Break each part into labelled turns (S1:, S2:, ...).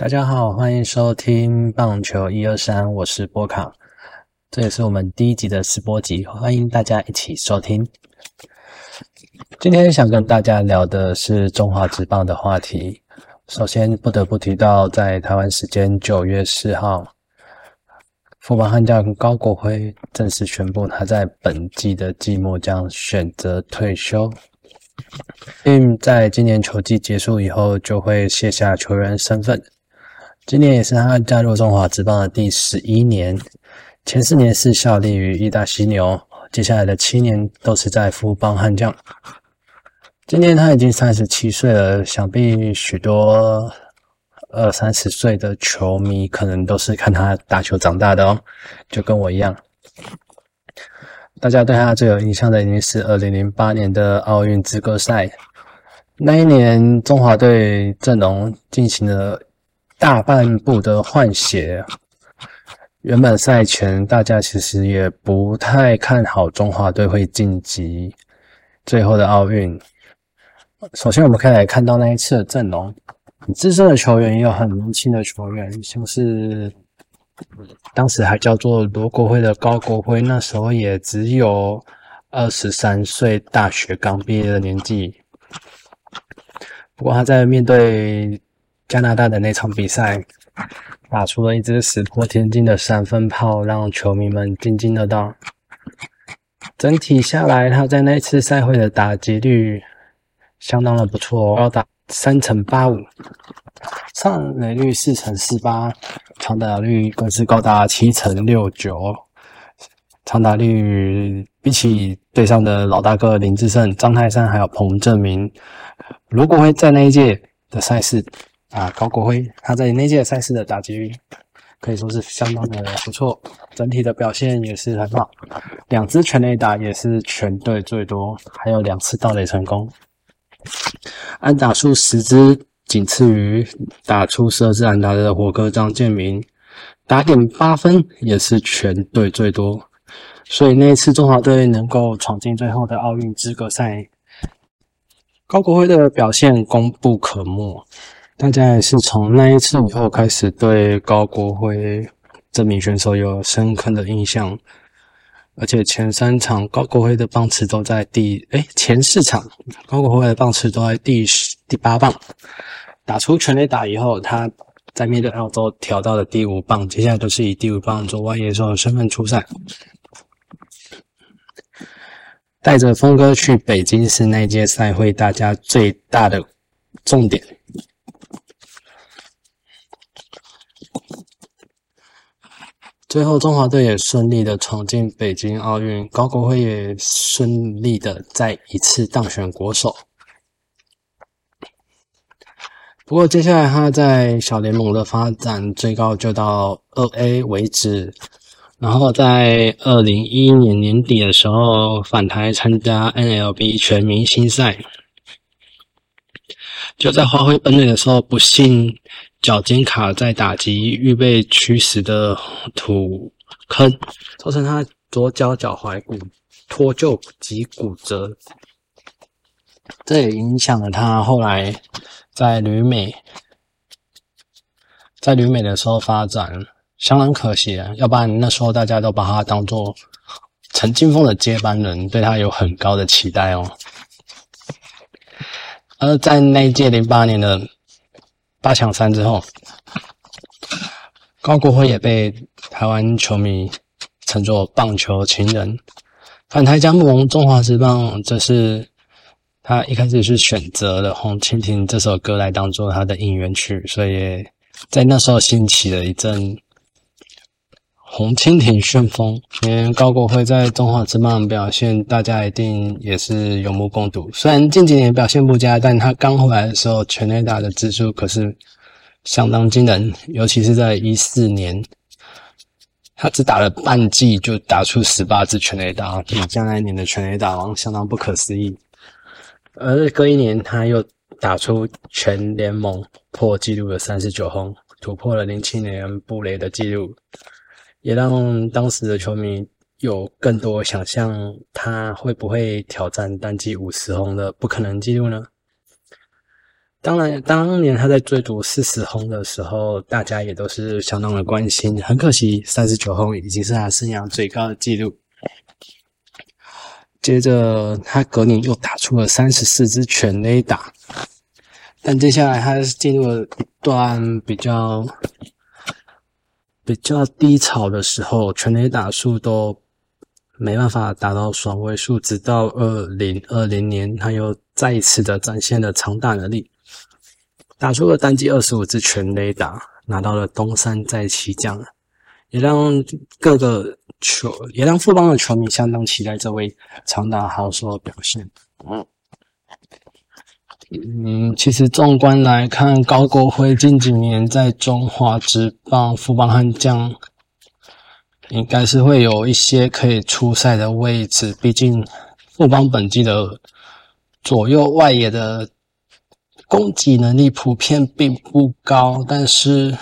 S1: 大家好，欢迎收听棒球一二三，我是波卡，这也是我们第一集的试播集，欢迎大家一起收听。今天想跟大家聊的是中华职棒的话题。首先不得不提到，在台湾时间九月四号，富邦悍将高国辉正式宣布，他在本季的季末将选择退休，并在今年球季结束以后就会卸下球员身份。今年也是他加入中华职棒的第十一年，前四年是效力于义大犀牛，接下来的七年都是在富邦悍将。今年他已经三十七岁了，想必许多二三十岁的球迷可能都是看他打球长大的哦，就跟我一样。大家对他最有印象的，已经是二零零八年的奥运资格赛，那一年中华队阵容进行了。大半部的换血，原本赛前大家其实也不太看好中华队会晋级最后的奥运。首先，我们可以来看到那一次的阵容，资深的球员也有很年轻的球员，像是当时还叫做罗国辉的高国辉，那时候也只有二十三岁，大学刚毕业的年纪。不过他在面对。加拿大的那场比赛，打出了一支石破天惊的三分炮，让球迷们津津乐道。整体下来，他在那次赛会的打击率相当的不错，高达三成八五，上垒率四成四八，长打率更是高达七成六九。长打率比起队上的老大哥林志胜、张泰山还有彭正明，如果会在那一届的赛事。啊，高国辉他在那届赛事的打击率可以说是相当的不错，整体的表现也是很好。两支全垒打也是全队最多，还有两次盗垒成功。安打数十支，仅次于打出十二支安打的火哥张建明。打点八分也是全队最多，所以那一次中华队能够闯进最后的奥运资格赛，高国辉的表现功不可没。大家也是从那一次以后开始对高国辉这名选手有深刻的印象，而且前三场高国辉的棒次都在第哎前四场高国辉的棒次都在第十第八棒，打出全垒打以后，他在面对澳洲调到了第五棒，接下来都是以第五棒做外野手的身份出赛，带着峰哥去北京市那届赛会，大家最大的重点。最后，中华队也顺利的闯进北京奥运，高国辉也顺利的再一次当选国手。不过，接下来他在小联盟的发展最高就到二 A 为止，然后在二零一一年年底的时候返台参加 NLB 全明星赛，就在发挥本垒的时候，不幸。脚尖卡在打击预备区时的土坑，造成他左脚脚踝骨脱臼及骨折，这也影响了他后来在旅美，在旅美的时候发展相当可惜啊！要不然那时候大家都把他当做陈金峰的接班人，对他有很高的期待哦。而在那一届零八年的。八强赛之后，高国辉也被台湾球迷称作“棒球情人”。反台加盟中华职棒，这是他一开始是选择了《红蜻蜓》这首歌来当做他的应援曲，所以在那时候兴起了一阵。红蜻蜓旋风，因为高国辉在中华之棒表现，大家一定也是有目共睹。虽然近几年表现不佳，但他刚回来的时候，全垒打的支数可是相当惊人。尤其是在一四年，他只打了半季就打出十八支全垒打，比将来年的全垒打王相当不可思议。而隔一年，他又打出全联盟破纪录的三十九轰，突破了零七年布雷的纪录。也让当时的球迷有更多想象，他会不会挑战单季五十轰的不可能记录呢？当然，当年他在追逐四十轰的时候，大家也都是相当的关心。很可惜，三十九轰已经是他生涯最高的纪录。接着，他隔年又打出了三十四支全垒打，但接下来他进入了一段比较比较低潮的时候，全垒打数都没办法达到双位数。直到二零二零年，他又再一次的展现了长打能力。打出了单季二十五支全垒打，拿到了东山再起奖，也让各个球，也让富邦的球迷相当期待这位长打好手的表现。嗯，嗯，其实纵观来看，高国辉近几年在中华职棒富邦悍将，应该是会有一些可以出赛的位置。毕竟富邦本季的左右外野的。攻击能力普遍并不高，但是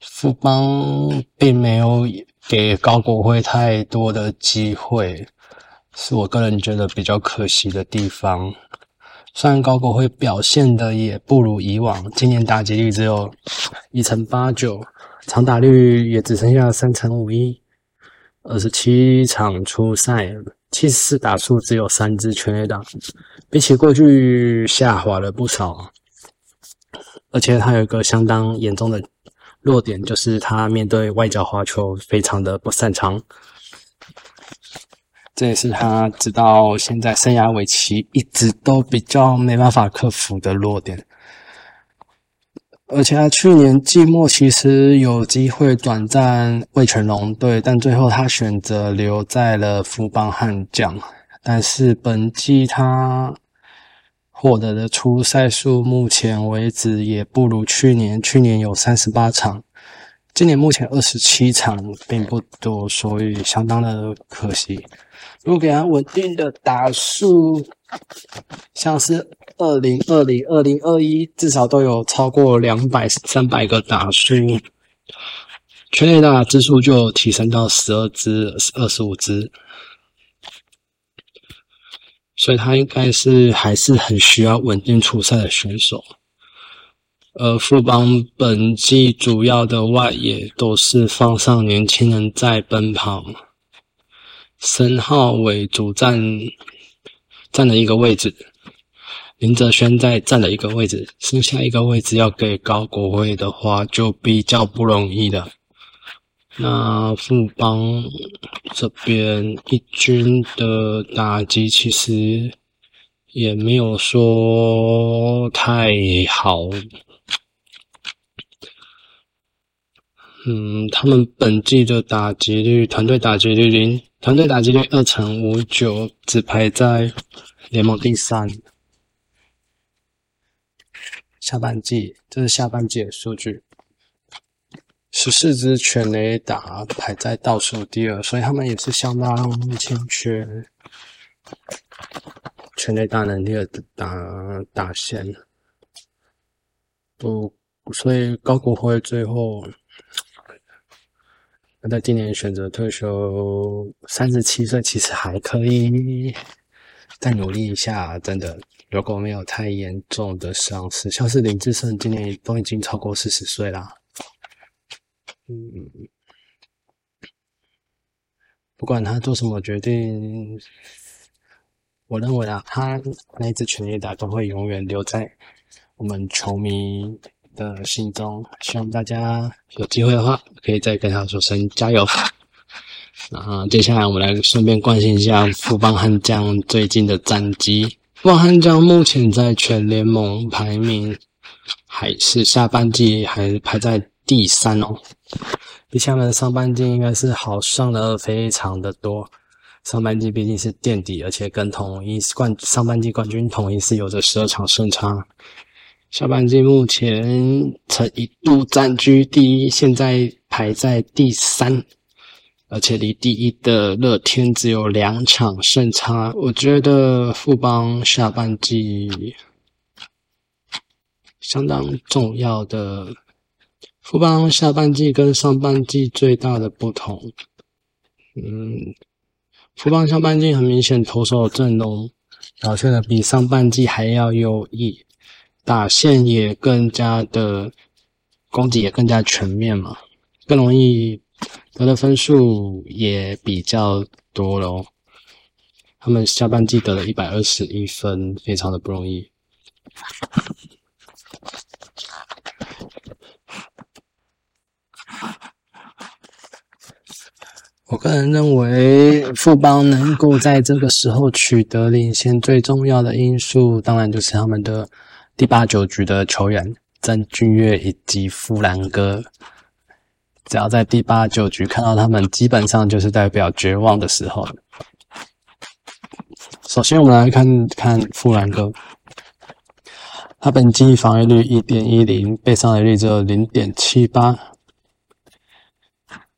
S1: 富邦并没有给高国辉太多的机会，是我个人觉得比较可惜的地方。虽然高国辉表现的也不如以往，今年打击率只有一成八九，长打率也只剩下三成五一，二十七场出赛。七十四打数只有三支全垒打，比起过去下滑了不少。而且他有一个相当严重的弱点，就是他面对外角滑球非常的不擅长。这也是他直到现在生涯尾期一直都比较没办法克服的弱点。而且他去年季末其实有机会短暂为全龙队，但最后他选择留在了富邦悍将。但是本季他获得的出赛数，目前为止也不如去年。去年有三十八场，今年目前二十七场，并不多，所以相当的可惜。如果给他稳定的打数，像是二零二零、二零二一，至少都有超过两百、三百个打数，全垒打支数就提升到十二支、二十五支，所以他应该是还是很需要稳定出赛的选手。而富邦本季主要的外野都是放上年轻人在奔跑，申浩伟主战。站了一个位置，林哲轩在占了一个位置，剩下一个位置要给高国辉的话，就比较不容易了。那富邦这边一军的打击其实也没有说太好，嗯，他们本季的打击率，团队打击率零。团队打击率二成五九，只排在联盟第三。下半季，这是下半季的数据，十四支全垒打排在倒数第二，所以他们也是相当欠缺全垒打能力的打打线。不，所以高国辉最后。他在今年选择退休，三十七岁，其实还可以再努力一下。真的，如果没有太严重的伤势，像是林志胜今年都已经超过四十岁啦。嗯，不管他做什么决定，我认为啊，他那支全垒打都会永远留在我们球迷。的心中，希望大家有机会的话，可以再跟他说声加油。然后，接下来我们来顺便关心一下富邦悍将最近的战绩。富邦悍将目前在全联盟排名还是下半季还排在第三哦，比他们的上半季应该是好上的非常的多。上半季毕竟是垫底，而且跟统一冠上半季冠军统一是有着十二场胜差。下半季目前曾一度占据第一，现在排在第三，而且离第一的乐天只有两场胜差。我觉得富邦下半季相当重要的，富邦下半季跟上半季最大的不同，嗯，富邦下半季很明显投手阵容表现的比上半季还要优异，打线也更加的攻击也更加全面嘛，更容易得的分数也比较多咯。他们下半季得了一百二十一分，非常的不容易。我个人认为，富邦能够在这个时候取得领先，最重要的因素当然就是他们的第八九局的球员郑俊岳以及富兰哥。只要在第八九局看到他们，基本上就是代表绝望的时候。首先，我们来看看富兰哥，他本季防御率一点一零，被上垒率只有零点七八。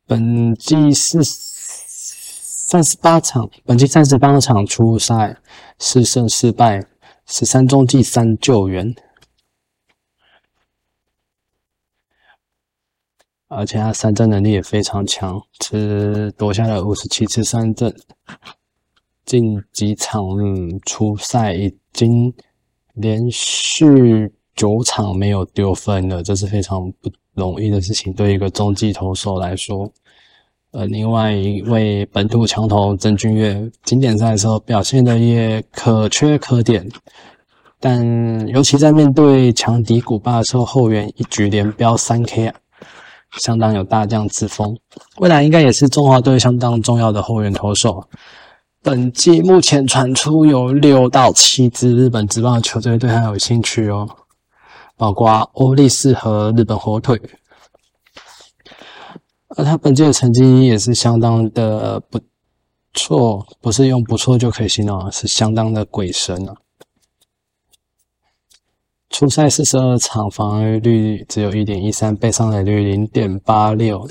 S1: 本季是三十八场，本季三十八场初赛四胜四败，十三中计三救援，而且他三振能力也非常强，只夺下了五十七次三振。近几场初赛已经连续九场没有丢分了，这是非常不。容易的事情，对一个中继投手来说。呃，另外一位本土强投曾俊岳，经典赛的时候表现的也可圈可点，但尤其在面对强敌古巴的时候，后援一局连飙三 K 啊，相当有大将之风。未来应该也是中华队相当重要的后援投手。本季目前传出有六到七支日本职棒球队对他有兴趣哦。包括欧力士和日本火腿，而他本届的成绩也是相当的不错，不是用不错就可以形容，是相当的鬼神啊！初赛四十二场，防御率只有一点一三，被上垒率零点八六，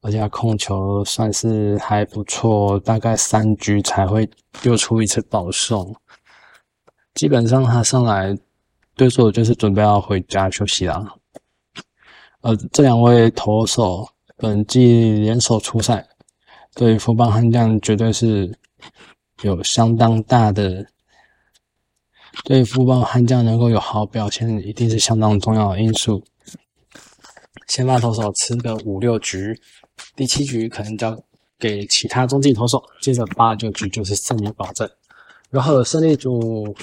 S1: 而且控球算是还不错，大概三局才会丢出一次保送。基本上他上来对手就是准备要回家休息了。呃，这两位投手本季联手出赛，对富邦悍将绝对是有相当大的，对富邦悍将能够有好表现，一定是相当重要的因素。先发投手吃个五六局，第七局可能交给其他中继投手，接着八九局就是胜利保证。然后胜利组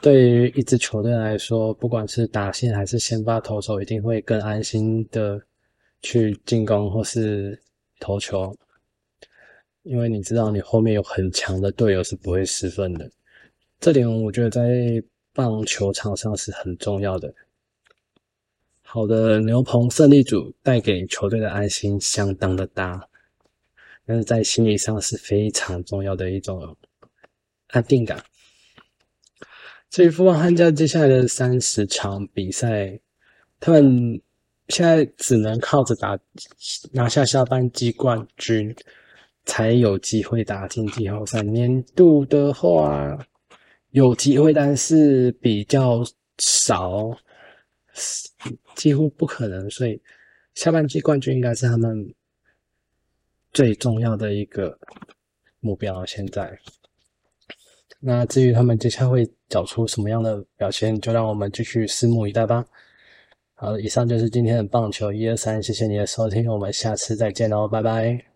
S1: 对于一支球队来说，不管是打线还是先发投手，一定会更安心的去进攻或是投球，因为你知道你后面有很强的队友是不会失分的。这点我觉得在棒球场上是很重要的。好的牛棚胜利组带给球队的安心相当的大，但是在心理上是非常重要的一种。安定感。所以富邦悍将接下来的三十场比赛，他们现在只能靠着打拿下下半季冠军，才有机会打进季后赛。年度的话有机会，但是比较少，几乎不可能。所以下半季冠军应该是他们最重要的一个目标。现在。那至于他们接下来会找出什么样的表现，就让我们继续拭目以待吧。好，以上就是今天的棒球一二三，谢谢你的收听，我们下次再见哦，拜拜。